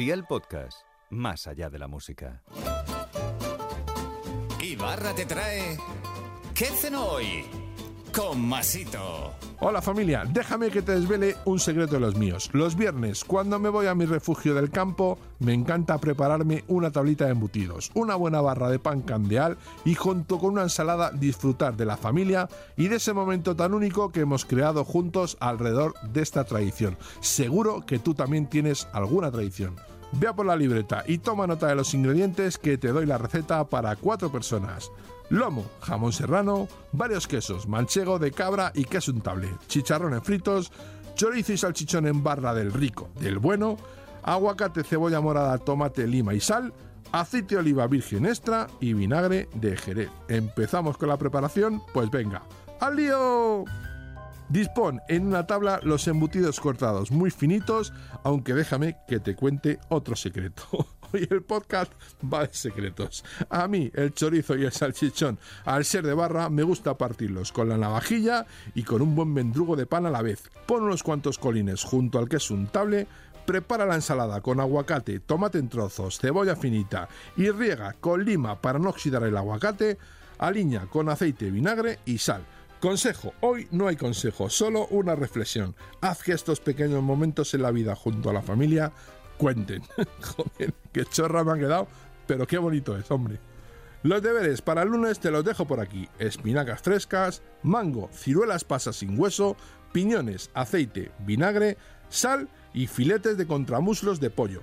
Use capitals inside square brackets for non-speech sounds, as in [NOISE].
Día el podcast, más allá de la música. Ibarra te trae... ¿Qué cenó hoy? Con Masito. Hola familia, déjame que te desvele un secreto de los míos. Los viernes, cuando me voy a mi refugio del campo, me encanta prepararme una tablita de embutidos, una buena barra de pan candeal y junto con una ensalada disfrutar de la familia y de ese momento tan único que hemos creado juntos alrededor de esta tradición. Seguro que tú también tienes alguna tradición. Vea por la libreta y toma nota de los ingredientes que te doy la receta para cuatro personas. Lomo, jamón serrano, varios quesos, manchego de cabra y queso untable, chicharrones fritos, chorizo y salchichón en barra del rico, del bueno, aguacate, cebolla morada, tomate, lima y sal, aceite de oliva virgen extra y vinagre de jerez. ¿Empezamos con la preparación? Pues venga, ¡al lío! Dispón en una tabla los embutidos cortados muy finitos, aunque déjame que te cuente otro secreto. [LAUGHS] Hoy el podcast va de secretos. A mí el chorizo y el salchichón, al ser de barra, me gusta partirlos con la navajilla y con un buen mendrugo de pan a la vez. Pon unos cuantos colines junto al queso untable, prepara la ensalada con aguacate, tomate en trozos, cebolla finita y riega con lima para no oxidar el aguacate, aliña con aceite, vinagre y sal. Consejo, hoy no hay consejo, solo una reflexión. Haz que estos pequeños momentos en la vida junto a la familia cuenten. [LAUGHS] Joder, qué chorra me han quedado, pero qué bonito es, hombre. Los deberes para el lunes te los dejo por aquí. Espinacas frescas, mango, ciruelas pasas sin hueso, piñones, aceite, vinagre, sal y filetes de contramuslos de pollo.